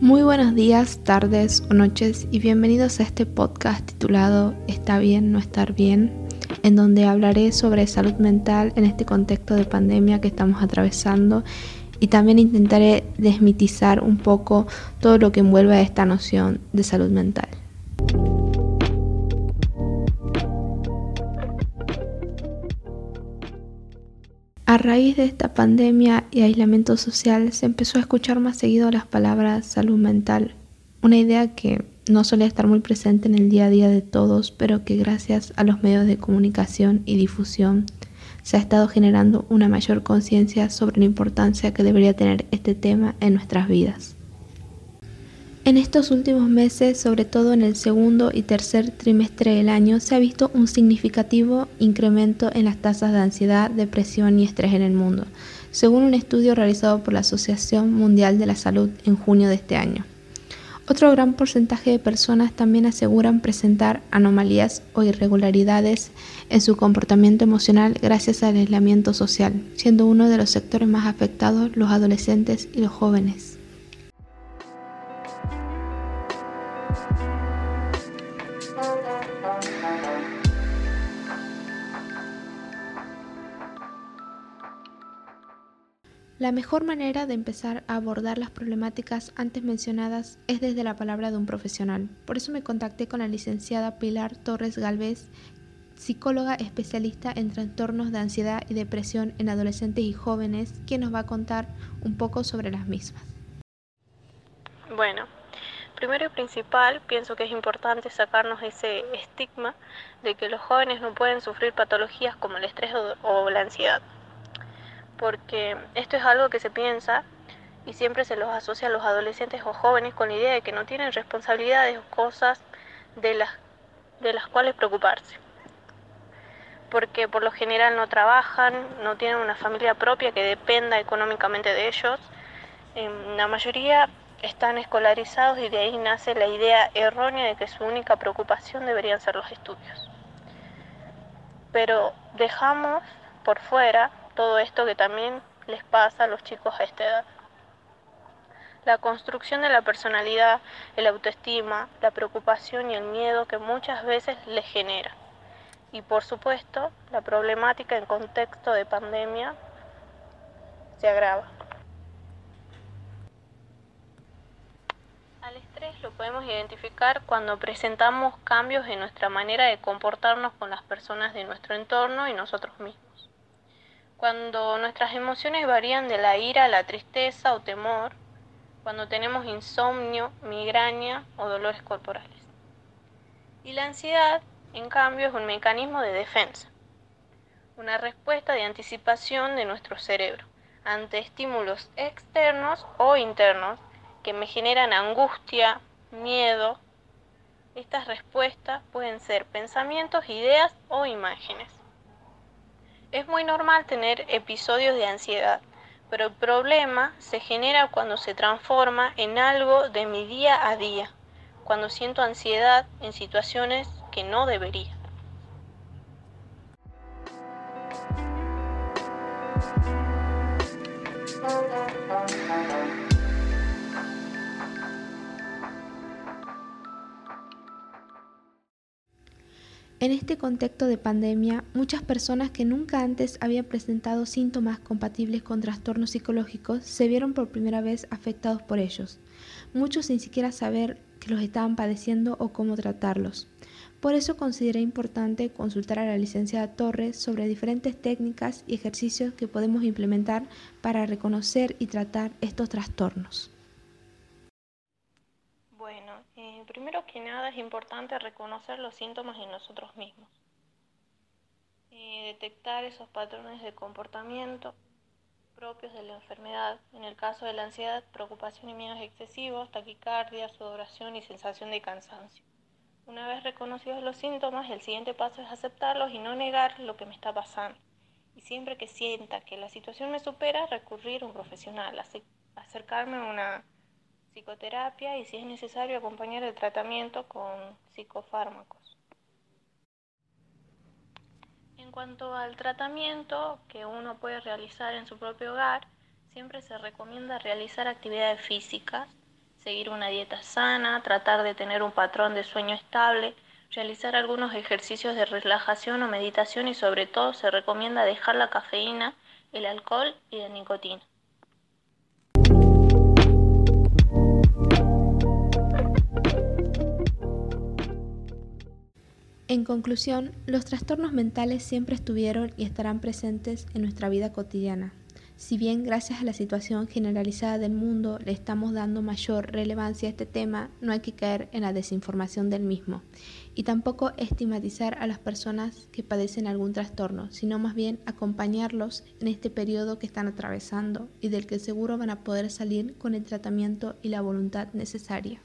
Muy buenos días, tardes o noches y bienvenidos a este podcast titulado Está bien no estar bien, en donde hablaré sobre salud mental en este contexto de pandemia que estamos atravesando y también intentaré desmitizar un poco todo lo que envuelve a esta noción de salud mental. A raíz de esta pandemia y aislamiento social se empezó a escuchar más seguido las palabras salud mental, una idea que no solía estar muy presente en el día a día de todos, pero que gracias a los medios de comunicación y difusión se ha estado generando una mayor conciencia sobre la importancia que debería tener este tema en nuestras vidas. En estos últimos meses, sobre todo en el segundo y tercer trimestre del año, se ha visto un significativo incremento en las tasas de ansiedad, depresión y estrés en el mundo, según un estudio realizado por la Asociación Mundial de la Salud en junio de este año. Otro gran porcentaje de personas también aseguran presentar anomalías o irregularidades en su comportamiento emocional gracias al aislamiento social, siendo uno de los sectores más afectados los adolescentes y los jóvenes. La mejor manera de empezar a abordar las problemáticas antes mencionadas es desde la palabra de un profesional. Por eso me contacté con la licenciada Pilar Torres Galvez, psicóloga especialista en trastornos de ansiedad y depresión en adolescentes y jóvenes, quien nos va a contar un poco sobre las mismas. Bueno, primero y principal, pienso que es importante sacarnos ese estigma de que los jóvenes no pueden sufrir patologías como el estrés o la ansiedad porque esto es algo que se piensa y siempre se los asocia a los adolescentes o jóvenes con la idea de que no tienen responsabilidades o cosas de las, de las cuales preocuparse. Porque por lo general no trabajan, no tienen una familia propia que dependa económicamente de ellos. En la mayoría están escolarizados y de ahí nace la idea errónea de que su única preocupación deberían ser los estudios. Pero dejamos por fuera todo esto que también les pasa a los chicos a esta edad. La construcción de la personalidad, el autoestima, la preocupación y el miedo que muchas veces les genera. Y por supuesto, la problemática en contexto de pandemia se agrava. Al estrés lo podemos identificar cuando presentamos cambios en nuestra manera de comportarnos con las personas de nuestro entorno y nosotros mismos cuando nuestras emociones varían de la ira a la tristeza o temor, cuando tenemos insomnio, migraña o dolores corporales. Y la ansiedad, en cambio, es un mecanismo de defensa, una respuesta de anticipación de nuestro cerebro ante estímulos externos o internos que me generan angustia, miedo. Estas respuestas pueden ser pensamientos, ideas o imágenes. Es muy normal tener episodios de ansiedad, pero el problema se genera cuando se transforma en algo de mi día a día, cuando siento ansiedad en situaciones que no debería. En este contexto de pandemia, muchas personas que nunca antes habían presentado síntomas compatibles con trastornos psicológicos se vieron por primera vez afectados por ellos, muchos sin siquiera saber que los estaban padeciendo o cómo tratarlos. Por eso consideré importante consultar a la licenciada Torres sobre diferentes técnicas y ejercicios que podemos implementar para reconocer y tratar estos trastornos. Primero que nada es importante reconocer los síntomas en nosotros mismos. y detectar esos patrones de comportamiento propios de la enfermedad. En el caso de la ansiedad, preocupación y miedos excesivos, taquicardia, sudoración y sensación de cansancio. Una vez reconocidos los síntomas, el siguiente paso es aceptarlos y no negar lo que me está pasando. Y siempre que sienta que la situación me supera, recurrir a un profesional, acercarme a una psicoterapia y si es necesario acompañar el tratamiento con psicofármacos. En cuanto al tratamiento que uno puede realizar en su propio hogar, siempre se recomienda realizar actividades físicas, seguir una dieta sana, tratar de tener un patrón de sueño estable, realizar algunos ejercicios de relajación o meditación y sobre todo se recomienda dejar la cafeína, el alcohol y la nicotina. En conclusión, los trastornos mentales siempre estuvieron y estarán presentes en nuestra vida cotidiana. Si bien gracias a la situación generalizada del mundo le estamos dando mayor relevancia a este tema, no hay que caer en la desinformación del mismo y tampoco estigmatizar a las personas que padecen algún trastorno, sino más bien acompañarlos en este periodo que están atravesando y del que seguro van a poder salir con el tratamiento y la voluntad necesaria.